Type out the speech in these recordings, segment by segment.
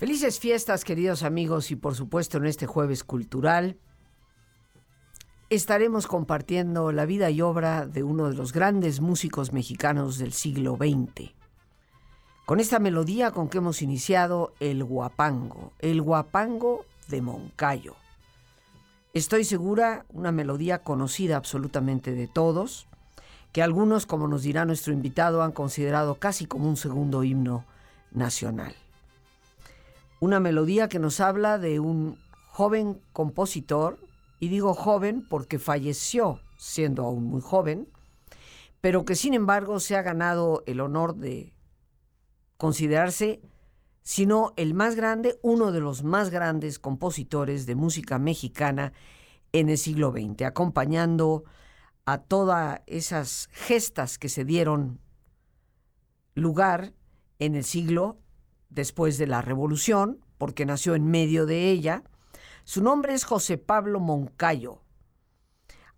Felices fiestas, queridos amigos, y por supuesto en este jueves cultural estaremos compartiendo la vida y obra de uno de los grandes músicos mexicanos del siglo XX. Con esta melodía con que hemos iniciado el guapango, el guapango de Moncayo. Estoy segura, una melodía conocida absolutamente de todos, que algunos, como nos dirá nuestro invitado, han considerado casi como un segundo himno nacional una melodía que nos habla de un joven compositor, y digo joven porque falleció siendo aún muy joven, pero que sin embargo se ha ganado el honor de considerarse, si no el más grande, uno de los más grandes compositores de música mexicana en el siglo XX, acompañando a todas esas gestas que se dieron lugar en el siglo después de la Revolución, porque nació en medio de ella. Su nombre es José Pablo Moncayo.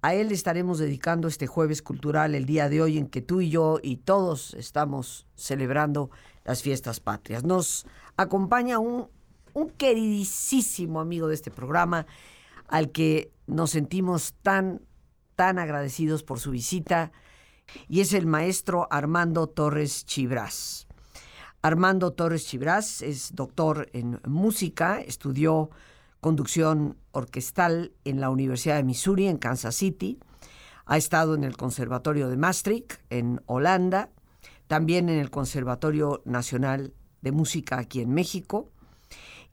A él estaremos dedicando este jueves cultural, el día de hoy en que tú y yo y todos estamos celebrando las fiestas patrias. Nos acompaña un, un queridísimo amigo de este programa, al que nos sentimos tan, tan agradecidos por su visita, y es el maestro Armando Torres Chibras. Armando Torres Chibras es doctor en música, estudió conducción orquestal en la Universidad de Missouri, en Kansas City. Ha estado en el Conservatorio de Maastricht, en Holanda, también en el Conservatorio Nacional de Música aquí en México,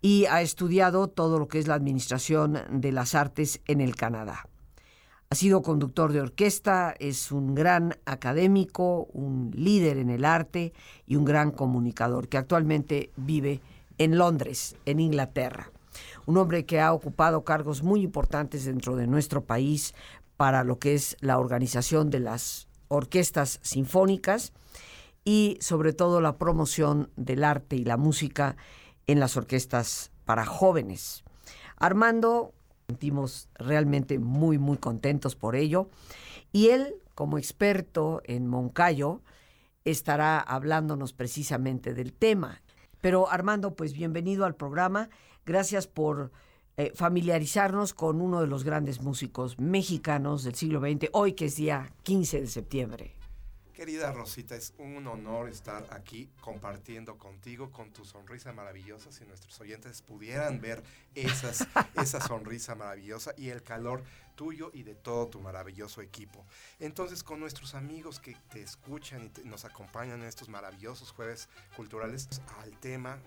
y ha estudiado todo lo que es la administración de las artes en el Canadá. Ha sido conductor de orquesta, es un gran académico, un líder en el arte y un gran comunicador que actualmente vive en Londres, en Inglaterra. Un hombre que ha ocupado cargos muy importantes dentro de nuestro país para lo que es la organización de las orquestas sinfónicas y sobre todo la promoción del arte y la música en las orquestas para jóvenes. Armando sentimos realmente muy, muy contentos por ello. Y él, como experto en Moncayo, estará hablándonos precisamente del tema. Pero Armando, pues bienvenido al programa. Gracias por eh, familiarizarnos con uno de los grandes músicos mexicanos del siglo XX, hoy que es día 15 de septiembre. Querida Rosita, es un honor estar aquí compartiendo contigo con tu sonrisa maravillosa. Si nuestros oyentes pudieran ver esas, esa sonrisa maravillosa y el calor tuyo y de todo tu maravilloso equipo. Entonces, con nuestros amigos que te escuchan y nos acompañan en estos maravillosos jueves culturales, al tema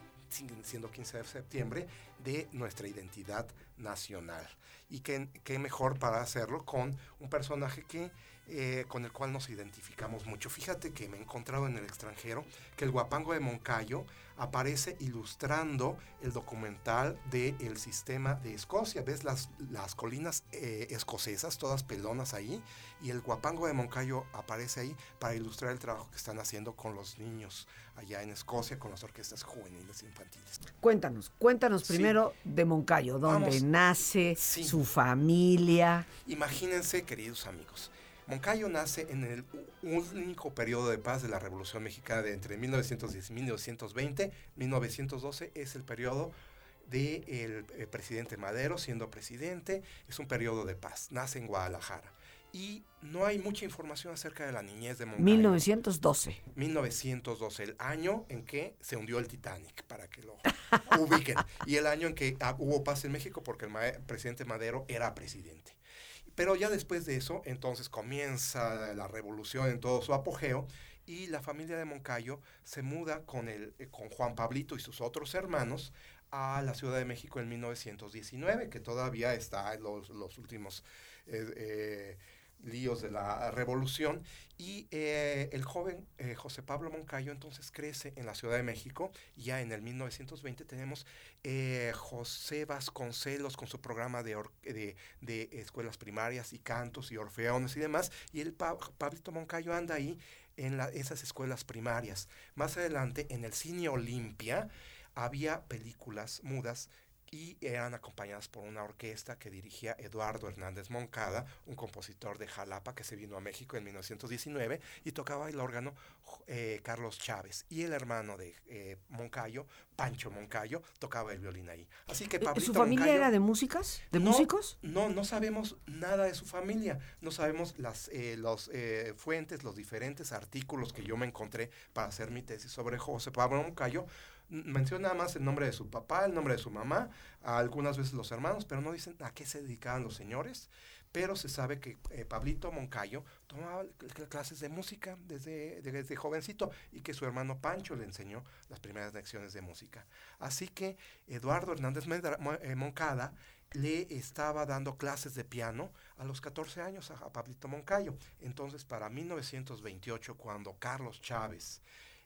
siendo 15 de septiembre, de nuestra identidad nacional. Y qué, qué mejor para hacerlo con un personaje que eh, con el cual nos identificamos mucho. Fíjate que me he encontrado en el extranjero que el guapango de Moncayo aparece ilustrando el documental del sistema de Escocia. ¿Ves las, las colinas eh, escocesas, todas pelonas ahí? Y el guapango de Moncayo aparece ahí para ilustrar el trabajo que están haciendo con los niños allá en Escocia, con las orquestas juveniles e infantiles. Cuéntanos, cuéntanos primero de Moncayo, dónde nace, su familia. Imagínense, queridos amigos, Moncayo nace en el único periodo de paz de la Revolución Mexicana de entre 1910 y 1920. 1912 es el periodo del de eh, presidente Madero siendo presidente. Es un periodo de paz. Nace en Guadalajara. Y no hay mucha información acerca de la niñez de Moncayo. 1912. 1912, el año en que se hundió el Titanic, para que lo ubiquen. y el año en que ah, hubo paz en México porque el presidente Madero era presidente. Pero ya después de eso, entonces comienza la revolución en todo su apogeo y la familia de Moncayo se muda con, el, eh, con Juan Pablito y sus otros hermanos a la Ciudad de México en 1919, que todavía está en los, últimos eh, eh, líos de la revolución. Y eh, el joven eh, José Pablo Moncayo entonces crece en la Ciudad de México. Ya en el 1920 tenemos eh, José Vasconcelos con su programa de, de, escuelas primarias y cantos y orfeones y demás. Y el Pablito Moncayo anda ahí en esas escuelas primarias. Más adelante en el Cine Olimpia había películas mudas y eran acompañadas por una orquesta que dirigía Eduardo Hernández Moncada, un compositor de Jalapa que se vino a México en 1919 y tocaba el órgano eh, Carlos Chávez y el hermano de eh, Moncayo, Pancho Moncayo, tocaba el violín ahí. Así que eh, ¿Su familia era de músicas? ¿De músicos? No, no sabemos nada de su familia, no sabemos las los, fuentes, los diferentes artículos que yo me encontré para hacer mi tesis sobre José Pablo Moncayo, menciona nada más el nombre de su papá, el nombre de su mamá, algunas veces los hermanos, pero no dicen a qué se dedicaban los señores. Pero se sabe que eh, Pablito Moncayo tomaba clases de música desde, desde jovencito y que su hermano Pancho le enseñó las primeras lecciones de música. Así que Eduardo Hernández eh, Moncada le estaba dando clases de piano a los 14 años a, a Pablito Moncayo. Entonces, para 1928, cuando Carlos Chávez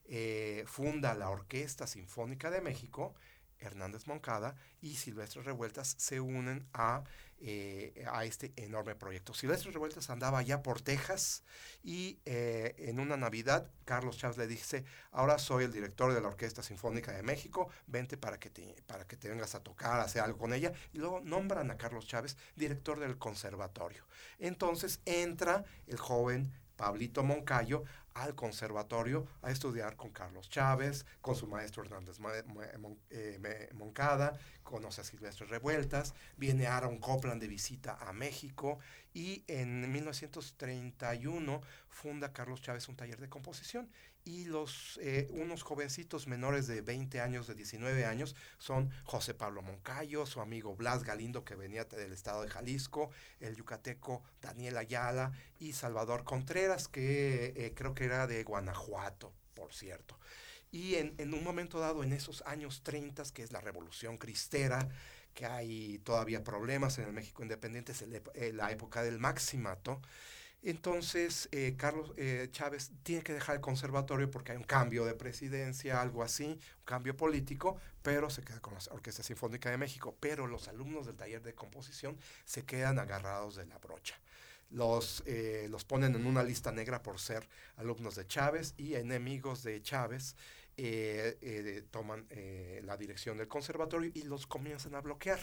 eh, funda la Orquesta Sinfónica de México, Hernández Moncada y Silvestre Revueltas se unen a, eh, a este enorme proyecto. Silvestre Revueltas andaba ya por Texas y eh, en una Navidad Carlos Chávez le dice, ahora soy el director de la Orquesta Sinfónica de México, vente para que te, para que te vengas a tocar, a hacer algo con ella. Y luego nombran a Carlos Chávez director del conservatorio. Entonces entra el joven Pablito Moncayo al conservatorio a estudiar con Carlos Chávez, con su maestro Hernández eh, Moncada, conoce a Silvestre Revueltas, viene Aaron Copland de visita a México y en 1931 funda Carlos Chávez un taller de composición y los eh, unos jovencitos menores de 20 años, de 19 años, son José Pablo Moncayo, su amigo Blas Galindo, que venía del estado de Jalisco, el yucateco Daniel Ayala y Salvador Contreras, que eh, creo que era de Guanajuato, por cierto. Y en, en, un momento dado, en esos años 30, que es la revolución cristera, que hay todavía problemas en el México independiente, es eh, la época del maximato, entonces, eh, Carlos eh, Chávez tiene que dejar el conservatorio porque hay un cambio de presidencia, algo así, un cambio político, pero se queda con la Orquesta Sinfónica de México. Pero los alumnos del taller de composición se quedan agarrados de la brocha. Los, eh, los ponen en una lista negra por ser alumnos de Chávez y enemigos de Chávez toman la dirección del conservatorio y los comienzan a bloquear.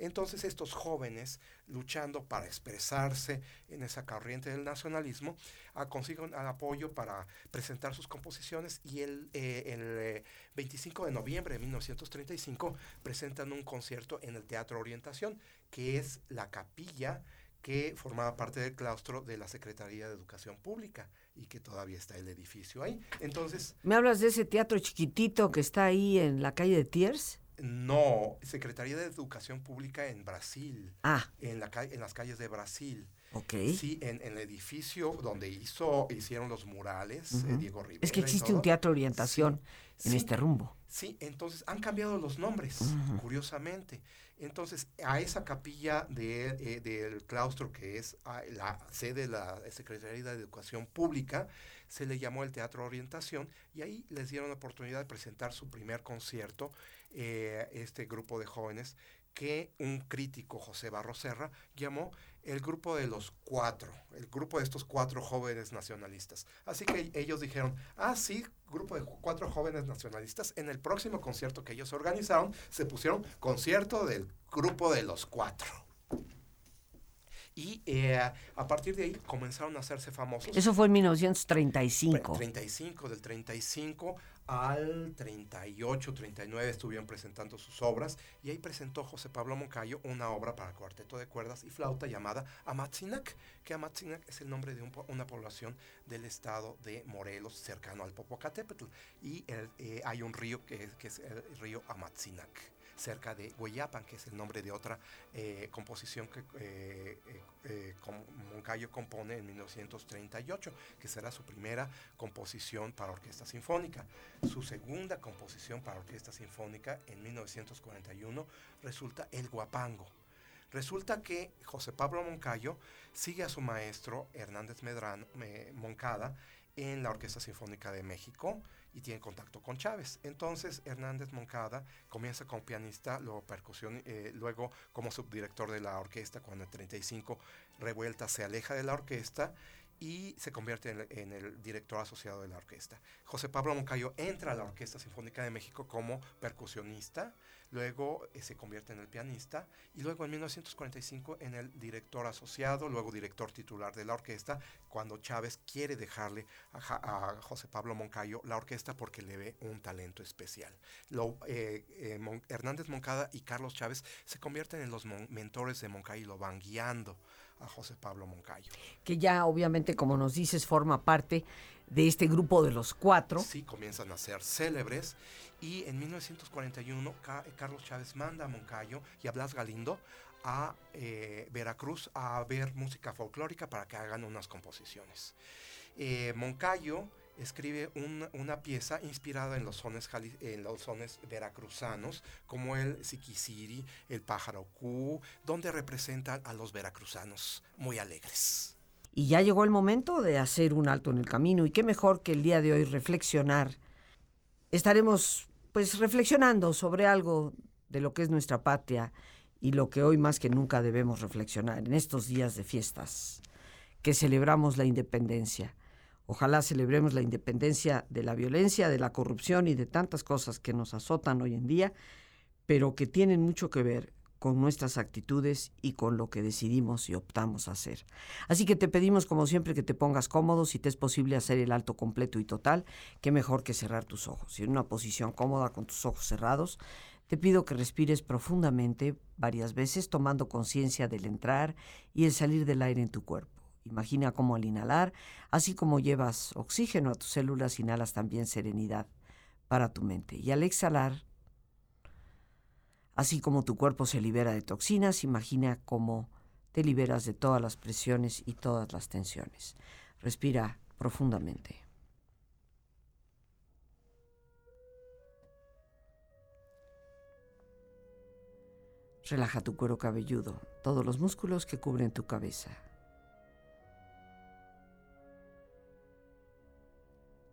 Entonces estos jóvenes, luchando para expresarse en esa corriente del nacionalismo, ah, consiguen el apoyo para presentar sus composiciones y el, el 25 de noviembre de 1935 presentan un concierto en el Teatro Orientación, que es la capilla que formaba parte del claustro de la Secretaría de Educación Pública y que todavía está el edificio ahí. Entonces... ¿Me hablas de ese teatro chiquitito que está ahí en la calle de Tiers? No, Secretaría de Educación Pública en Brasil. Ah. En, la, en las calles de Brasil. Ok. Sí, en, el edificio donde hizo, hicieron los murales, eh, Diego Rivera. Es que existe un teatro orientación en este rumbo. Sí, entonces han cambiado los nombres, curiosamente. Entonces, a esa capilla eh, del claustro, que es la sede de la Secretaría de Educación Pública, se le llamó el Teatro Orientación y ahí les dieron la oportunidad de presentar su primer concierto, eh, este grupo de jóvenes que un crítico, José Barro Serra, llamó el grupo de los cuatro, el grupo de estos cuatro jóvenes nacionalistas. Así que ellos dijeron, ah, sí, grupo de cuatro jóvenes nacionalistas. En el próximo concierto que ellos organizaron, se pusieron concierto del grupo de los cuatro. Y eh, a partir de ahí comenzaron a hacerse famosos. Eso fue en 1935. 35, del 35 al 38, 39 estuvieron presentando sus obras y ahí presentó José Pablo Moncayo una obra para cuarteto de cuerdas y flauta llamada Amatzinac, que Amatzinac es el nombre de una población del estado de Morelos cercano al Popocatépetl y eh, hay un río que, que es el río Amatzinac cerca de Hueyapan, que es el nombre de otra eh, composición que eh, eh, Moncayo compone en 1938, que será su primera composición para orquesta sinfónica. Su segunda composición para orquesta sinfónica en 1941 resulta El Guapango. Resulta que José Pablo Moncayo sigue a su maestro Hernández Medrano, Moncada en la Orquesta Sinfónica de México y tiene contacto con Chávez. Entonces Hernández Moncada comienza como pianista, luego percusión, eh, luego como subdirector de la orquesta cuando en 35 Revuelta se aleja de la orquesta y se convierte en, el director asociado de la orquesta. José Pablo Moncayo entra a la Orquesta Sinfónica de México como percusionista, luego eh, se convierte en el pianista y luego en 1945 en el director asociado, luego director titular de la orquesta, cuando Chávez quiere dejarle a, José Pablo Moncayo la orquesta porque le ve un talento especial. Eh, eh, Hernández Moncada y Carlos Chávez se convierten en los mentores de Moncayo y lo van guiando a José Pablo Moncayo. Que ya obviamente, como nos dices, forma parte de este grupo de los cuatro. Sí, comienzan a ser célebres y en 1941 Carlos Chávez manda a Moncayo y a Blas Galindo a eh, Veracruz a ver música folclórica para que hagan unas composiciones. Eh, Moncayo escribe una pieza inspirada en los, sones, en los veracruzanos, como el Siquisiri, el pájaro Q, donde representan a los veracruzanos muy alegres. Y ya llegó el momento de hacer un alto en el camino, y qué mejor que el día de hoy reflexionar. Estaremos pues reflexionando sobre algo de lo que es nuestra patria y lo que hoy más que nunca debemos reflexionar en estos días de fiestas, que celebramos la independencia Ojalá celebremos la independencia de la violencia, de la corrupción y de tantas cosas que nos azotan hoy en día, pero que tienen mucho que ver con nuestras actitudes y con lo que decidimos y optamos a hacer. Así que te pedimos, como siempre, que te pongas cómodo, si te es posible hacer el alto completo y total, qué mejor que cerrar tus ojos. Y en una posición cómoda con tus ojos cerrados, te pido que respires profundamente varias veces, tomando conciencia del entrar y el salir del aire en tu cuerpo. Imagina cómo al inhalar, así como llevas oxígeno a tus células, inhalas también serenidad para tu mente. Y al exhalar, así como tu cuerpo se libera de toxinas, imagina cómo te liberas de todas las presiones y todas las tensiones. Respira profundamente. Relaja tu cuero cabelludo, todos los músculos que cubren tu cabeza.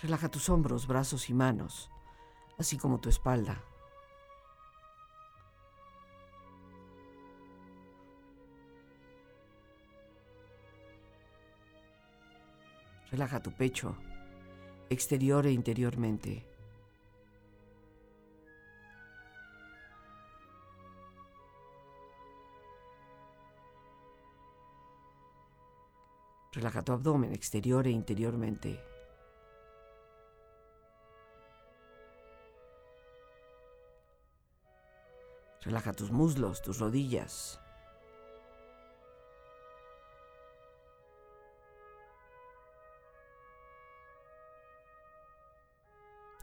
Relaja tus hombros, brazos y manos, así como tu espalda. Relaja tu pecho, exterior e interiormente. Relaja tu abdomen exterior e interiormente. Relaja tus muslos, tus rodillas.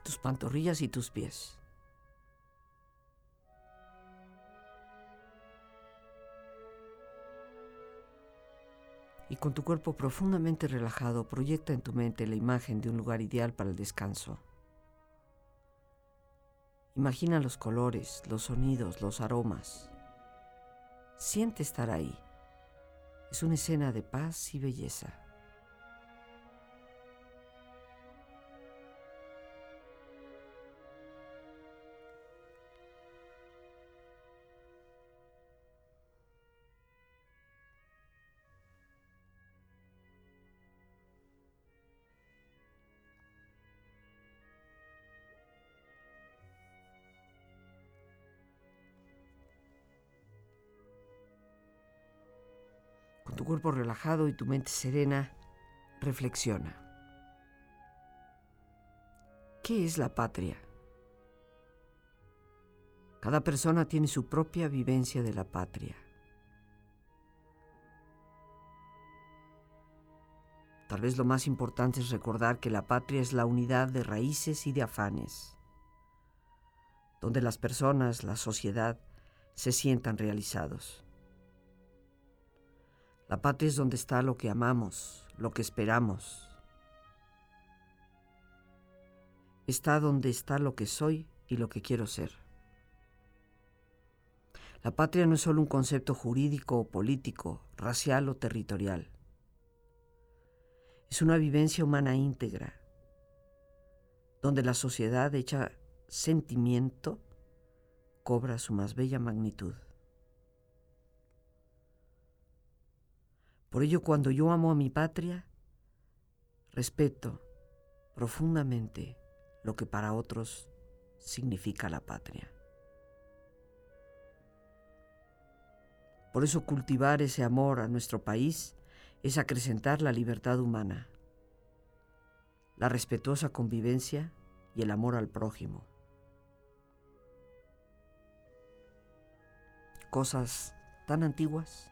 Tus pantorrillas y tus pies. Y con tu cuerpo profundamente relajado, proyecta en tu mente la imagen de un lugar ideal para el descanso. Imagina los colores, los sonidos, los aromas. Siente estar ahí. Es una escena de paz y belleza. Relajado y tu mente serena, reflexiona. ¿Qué es la patria? Cada persona tiene su propia vivencia de la patria. Tal vez lo más importante es recordar que la patria es la unidad de raíces y de afanes, donde las personas, la sociedad, se sientan realizados. La patria es donde está lo que amamos, lo que esperamos. Está donde está lo que soy y lo que quiero ser. La patria no es solo un concepto jurídico o político, racial o territorial. Es una vivencia humana íntegra, donde la sociedad hecha sentimiento cobra su más bella magnitud. Por ello, cuando yo amo a mi patria, respeto profundamente lo que para otros significa la patria. Por eso cultivar ese amor a nuestro país es acrecentar la libertad humana, la respetuosa convivencia y el amor al prójimo. Cosas tan antiguas,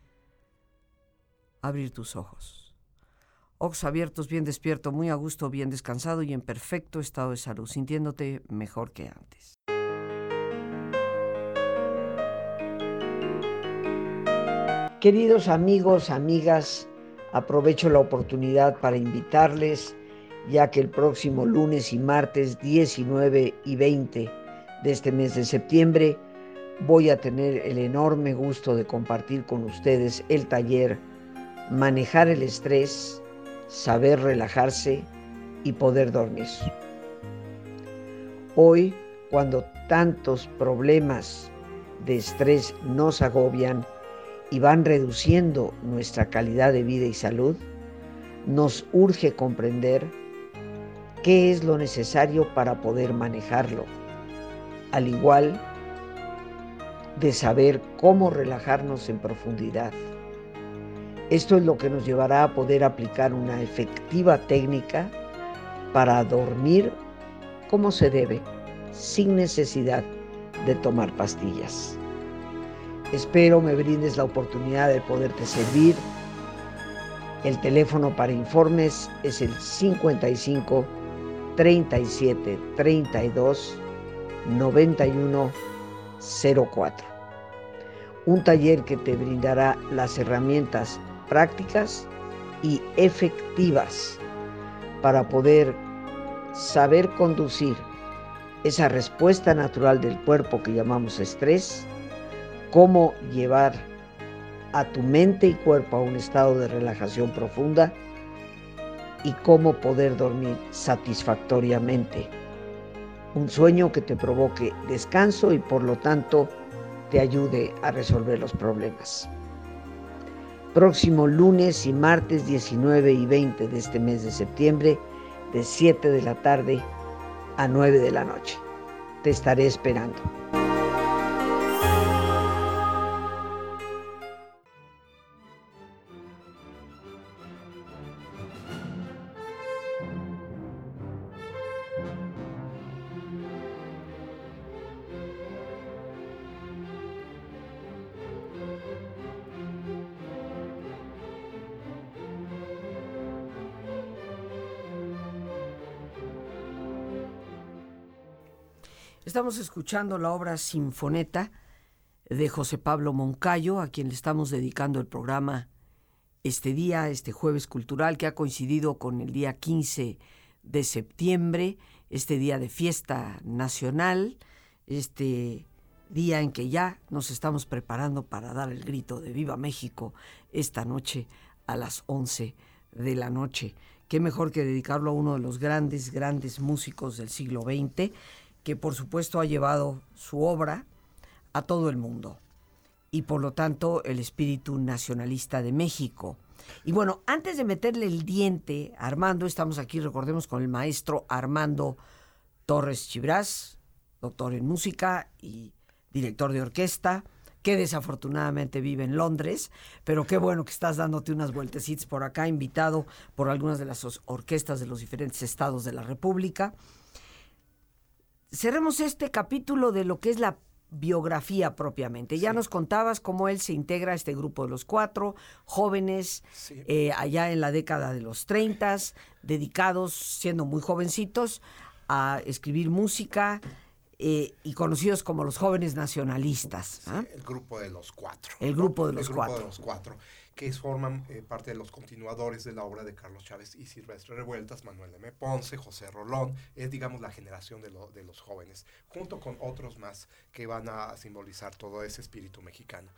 abrir tus ojos ojos abiertos, bien despierto, muy a gusto, bien descansado y en perfecto estado de salud, sintiéndote mejor que antes. Queridos amigos, amigas, aprovecho la oportunidad para invitarles, ya que el próximo lunes y martes 19 y 20 de este mes de septiembre voy a tener el enorme gusto de compartir con ustedes el taller Manejar el estrés saber relajarse y poder dormir. Hoy, cuando tantos problemas de estrés nos agobian y van reduciendo nuestra calidad de vida y salud, nos urge comprender qué es lo necesario para poder manejarlo, al igual de saber cómo relajarnos en profundidad. Esto es lo que nos llevará a poder aplicar una efectiva técnica para dormir como se debe, sin necesidad de tomar pastillas. Espero me brindes la oportunidad de poderte servir. El teléfono para informes es el 55 37 32 91 04. Un taller que te brindará las herramientas prácticas y efectivas para poder saber conducir esa respuesta natural del cuerpo que llamamos estrés, cómo llevar a tu mente y cuerpo a un estado de relajación profunda y cómo poder dormir satisfactoriamente. Un sueño que te provoque descanso y por lo tanto te ayude a resolver los problemas próximo lunes y martes 19 y 20 de este mes de septiembre, de 7 de la tarde a 9 de la noche. Te estaré esperando. Escuchando la obra Sinfoneta de José Pablo Moncayo, a quien le estamos dedicando el programa este día, este jueves cultural, que ha coincidido con el día 15 de septiembre, este día de fiesta nacional, este día en que ya nos estamos preparando para dar el grito de Viva México esta noche a las 11 de la noche. Qué mejor que dedicarlo a uno de los grandes, grandes músicos del siglo XX que por supuesto ha llevado su obra a todo el mundo y por lo tanto el espíritu nacionalista de México. Y bueno, antes de meterle el diente a Armando, estamos aquí, recordemos, con el maestro Armando Torres Chibras, doctor en música y director de orquesta, que desafortunadamente vive en Londres, pero qué bueno que estás dándote unas vueltecitas por acá, invitado por algunas de las orquestas de los diferentes estados de la República. Cerremos este capítulo de lo que es la biografía propiamente. Ya nos contabas cómo él se integra a este grupo de los cuatro, jóvenes, eh, allá en la década de los 30, dedicados, siendo muy jovencitos, a escribir música eh, y conocidos como los jóvenes nacionalistas. ¿ah? el grupo de los cuatro. El grupo de los el cuatro. Grupo de los cuatro que forman eh, parte de los continuadores de la obra de Carlos Chávez y Silvestre Revueltas, Manuel M. Ponce, José Rolón, es digamos la generación de, de los jóvenes, junto con otros más que van a simbolizar todo ese espíritu mexicano.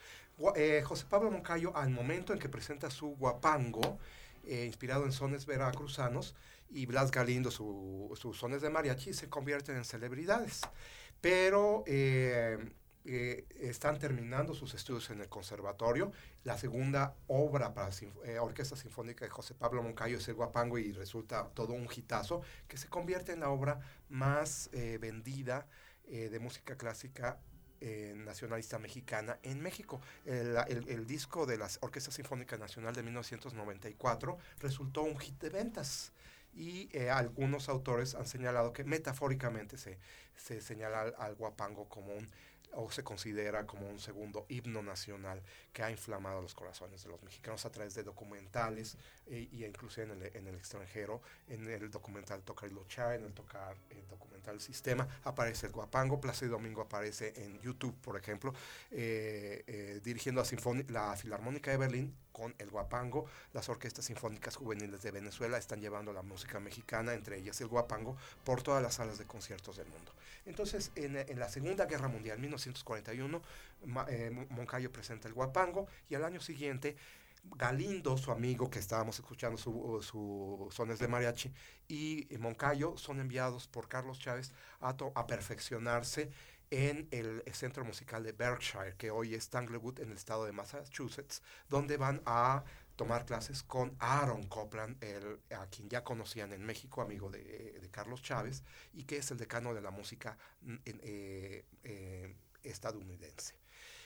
Eh, José Pablo Moncayo, al momento en que presenta su guapango, inspirado en sones veracruzanos, y Blas Galindo, sus sones de mariachi, se convierten en celebridades. Pero eh, están terminando sus estudios en el conservatorio. La segunda obra para eh, Orquesta Sinfónica de José Pablo Moncayo es el Guapango y resulta todo un hitazo que se convierte en la obra más eh, vendida de música clásica nacionalista mexicana en México. El, el, disco de la Orquesta Sinfónica Nacional de 1994 resultó un hit de ventas y algunos autores han señalado que metafóricamente se, se señala al guapango como un o se considera como un segundo himno nacional que ha inflamado los corazones de los mexicanos a través de documentales e, y incluso en el, en el, extranjero, en el documental Tocar y Luchar, en el, tocar, el documental Sistema, aparece el Guapango, y Domingo aparece en YouTube, por ejemplo, eh, eh, dirigiendo a la Filarmónica de Berlín con el Guapango, las orquestas sinfónicas juveniles de Venezuela están llevando la música mexicana, entre ellas el Guapango, por todas las salas de conciertos del mundo. Entonces, en, la Segunda Guerra Mundial, 1941, eh, Moncayo presenta el Guapango y al año siguiente Galindo, su amigo que estábamos escuchando sus su sones de mariachi, y Moncayo son enviados por Carlos Chávez a, a perfeccionarse en el centro musical de Berkshire, que hoy es Tanglewood en el estado de Massachusetts, donde van a tomar clases con Aaron Copland, el, a quien ya conocían en México, amigo de, Carlos Chávez, y que es el decano de la música mm, eh, eh, estadounidense.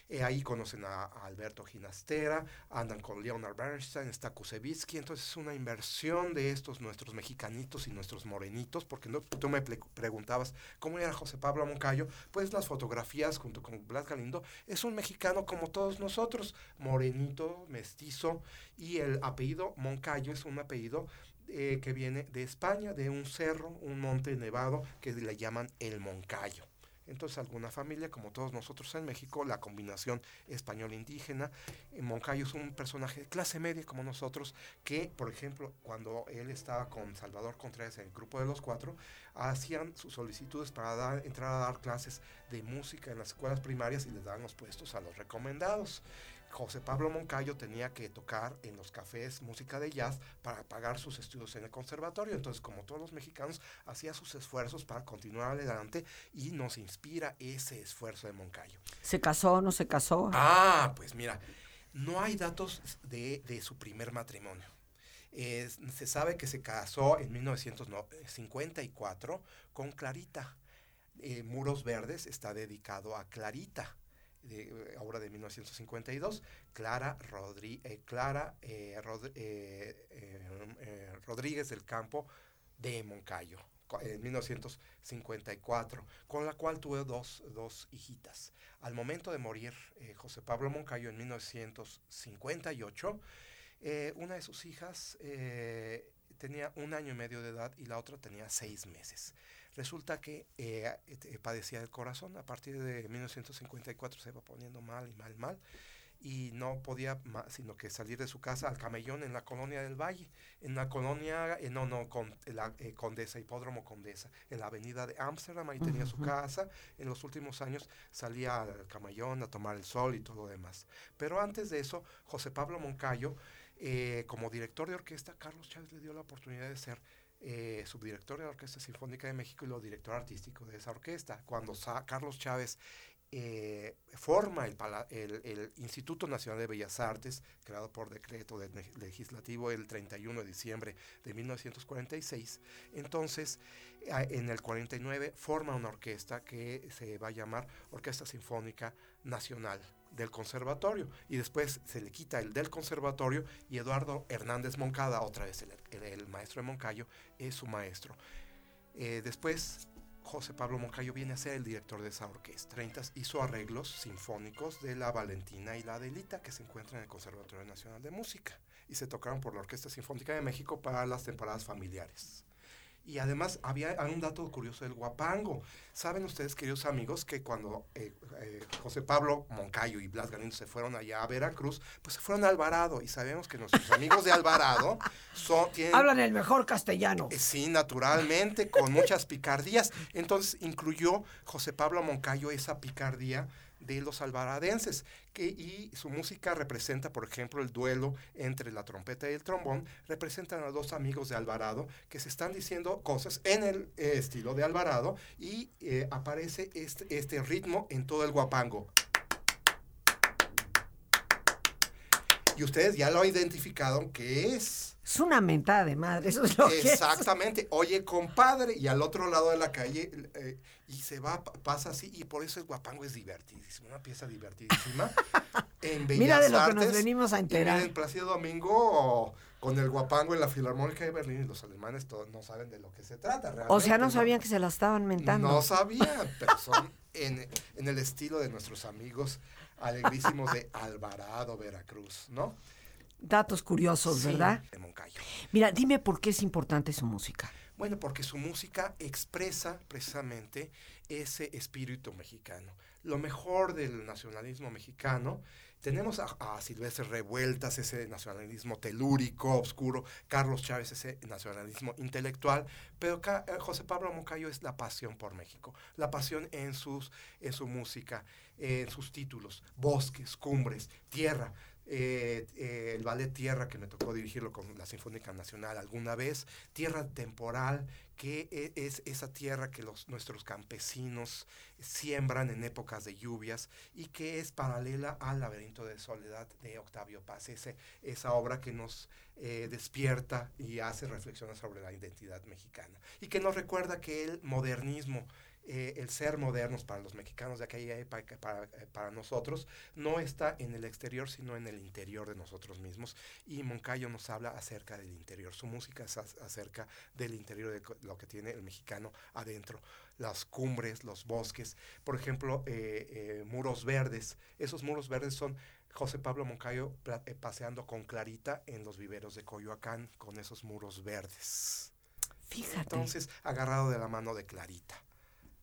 Eh, ahí conocen a, Alberto Ginastera, andan con Leonard Bernstein, está Kusevitsky, entonces es una inversión de estos nuestros mexicanitos y nuestros morenitos, porque tú me preguntabas cómo era José Pablo Moncayo, pues las fotografías junto con Blas Galindo, es un mexicano como todos nosotros, morenito, mestizo, y el apellido Moncayo es un apellido eh, que viene de España, de un cerro, un monte nevado que le llaman el Moncayo. Entonces alguna familia, como todos nosotros en México, la combinación español-indígena, eh, Moncayo es un personaje de clase media como nosotros, que por ejemplo cuando él estaba con Salvador Contreras en el grupo de los cuatro, hacían sus solicitudes para entrar a dar clases de música en las escuelas primarias y les daban los puestos a los recomendados. José Pablo Moncayo tenía que tocar en los cafés música de jazz para pagar sus estudios en el conservatorio. Entonces, como todos los mexicanos, hacía sus esfuerzos para continuar adelante y nos inspira ese esfuerzo de Moncayo. ¿Se casó o no se casó? Ah, pues mira, no hay datos de, su primer matrimonio. se sabe que se casó en 1954 con Clarita. Eh, Muros Verdes está dedicado a Clarita de, eh, obra de 1952, Clara, eh, Clara eh, Rodríguez del Campo de Moncayo, en 1954, con la cual tuve dos, dos hijitas. Al momento de morir José Pablo Moncayo en 1958, una de sus hijas tenía un año y medio de edad y la otra tenía seis meses. Resulta que eh, eh, padecía del corazón, a partir de 1954 se iba poniendo mal y mal, mal, y no podía más, sino que salir de su casa al camellón en la colonia del Valle, en la colonia, eh, no, no, con la Condesa, Hipódromo Condesa, en la avenida de Ámsterdam, ahí tenía su casa, en los últimos años salía al camellón a tomar el sol y todo lo demás. Pero antes de eso, José Pablo Moncayo, como director de orquesta, Carlos Chávez le dio la oportunidad de ser eh, subdirector de la Orquesta Sinfónica de México y lo director artístico de esa orquesta. Cuando Carlos Chávez eh, forma el, Instituto Nacional de Bellas Artes, creado por decreto legislativo el 31 de diciembre de 1946. Entonces, en el 49 forma una orquesta que se va a llamar Orquesta Sinfónica Nacional del conservatorio y después se le quita el del conservatorio y Eduardo Hernández Moncada, otra vez el, maestro de Moncayo, es su maestro. Eh, después José Pablo Moncayo viene a ser el director de esa orquesta. 30 hizo arreglos sinfónicos de la Valentina y la Adelita que se encuentran en el Conservatorio Nacional de Música y se tocaron por la Orquesta Sinfónica de México para las temporadas familiares. Y además había un dato curioso del guapango. Saben ustedes, queridos amigos, que cuando eh, eh, José Pablo Moncayo y Blas Galindo se fueron allá a Veracruz, pues se fueron a Alvarado. Y sabemos que nuestros amigos de Alvarado son, tienen... Hablan el mejor castellano. Eh, sí, naturalmente, con muchas picardías. Entonces incluyó José Pablo Moncayo esa picardía de los alvaradenses. Que, y su música representa, por ejemplo, el duelo entre la trompeta y el trombón. Representan a dos amigos de Alvarado que se están diciendo cosas en el eh, estilo de Alvarado y eh, aparece este, este ritmo en todo el guapango. Y ustedes ya lo han identificado que es es una mentada de madre, eso es lo Exactamente. Oye, compadre, y al otro lado de la calle, eh, y se va, pasa así, y por eso el guapango es divertidísimo, una pieza divertidísima. en Bellas Mira de lo que nos venimos a enterar. En el Placido Domingo, con el guapango en la Filarmónica de Berlín, y los alemanes todos no saben de lo que se trata. Realmente, o sea, no sabían que se la estaban mentando. No sabían, pero son en, en el estilo de nuestros amigos alegrísimos de Alvarado, Veracruz, ¿no? datos curiosos, ¿verdad? De Moncayo. Mira, dime por qué es importante su música. Bueno, porque su música expresa precisamente ese espíritu mexicano. Lo mejor del nacionalismo mexicano, tenemos a, Silvestre Revueltas, ese nacionalismo telúrico, oscuro, Carlos Chávez, ese nacionalismo intelectual, pero eh, José Pablo Moncayo es la pasión por México, la pasión en, sus, en su música, en sus títulos, bosques, cumbres, tierra. Eh, eh, el ballet Tierra, que me tocó dirigirlo con la Sinfónica Nacional alguna vez, Tierra Temporal, que es esa tierra que los, nuestros campesinos siembran en épocas de lluvias y que es paralela al laberinto de soledad de Octavio Paz, esa obra que nos eh, despierta y hace reflexiones sobre la identidad mexicana. Y que nos recuerda que el modernismo eh, el ser modernos para los mexicanos de aquella época, para, eh, para, nosotros, no está en el exterior, sino en el interior de nosotros mismos. Y Moncayo nos habla acerca del interior. Su música es acerca del interior de lo que tiene el mexicano adentro. Las cumbres, los bosques, por ejemplo, eh, muros verdes. Esos muros verdes son José Pablo Moncayo paseando con Clarita en los viveros de Coyoacán con esos muros verdes. Fíjate. Entonces, agarrado de la mano de Clarita.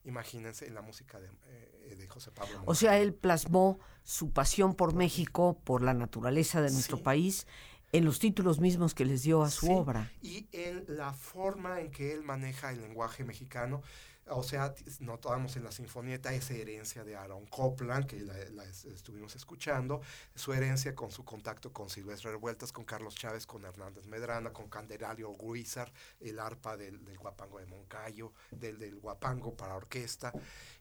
Imagínense la música de, eh, José Pablo. O sea, él plasmó su pasión por México, por la naturaleza de nuestro país, en los títulos mismos que les dio a su obra. Y en la forma en que él maneja el lenguaje mexicano o sea, notamos en la sinfonieta esa herencia de Aaron Copland, que la, estuvimos escuchando, su herencia con su contacto con Silvestre Revueltas, con Carlos Chávez, con Hernández Medrana, con Candelario Guizar, el arpa del, guapango de Moncayo, del, del guapango para orquesta.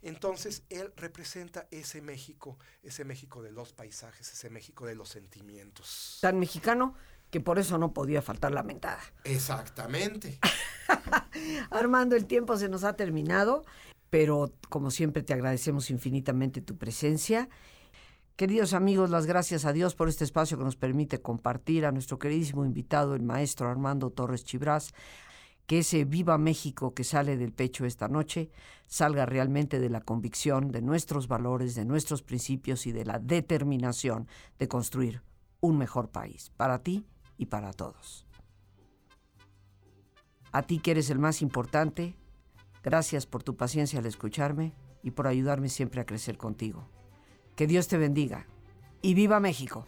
Entonces, él representa ese México, ese México de los paisajes, ese México de los sentimientos. Tan mexicano que por eso no podía faltar la mentada. Exactamente. Armando, el tiempo se nos ha terminado, pero como siempre te agradecemos infinitamente tu presencia. Queridos amigos, las gracias a Dios por este espacio que nos permite compartir a nuestro queridísimo invitado, el maestro Armando Torres Chibras, que ese viva México que sale del pecho esta noche salga realmente de la convicción de nuestros valores, de nuestros principios y de la determinación de construir un mejor país para ti y para todos. A ti que eres el más importante, gracias por tu paciencia al escucharme y por ayudarme siempre a crecer contigo. Que Dios te bendiga y viva México.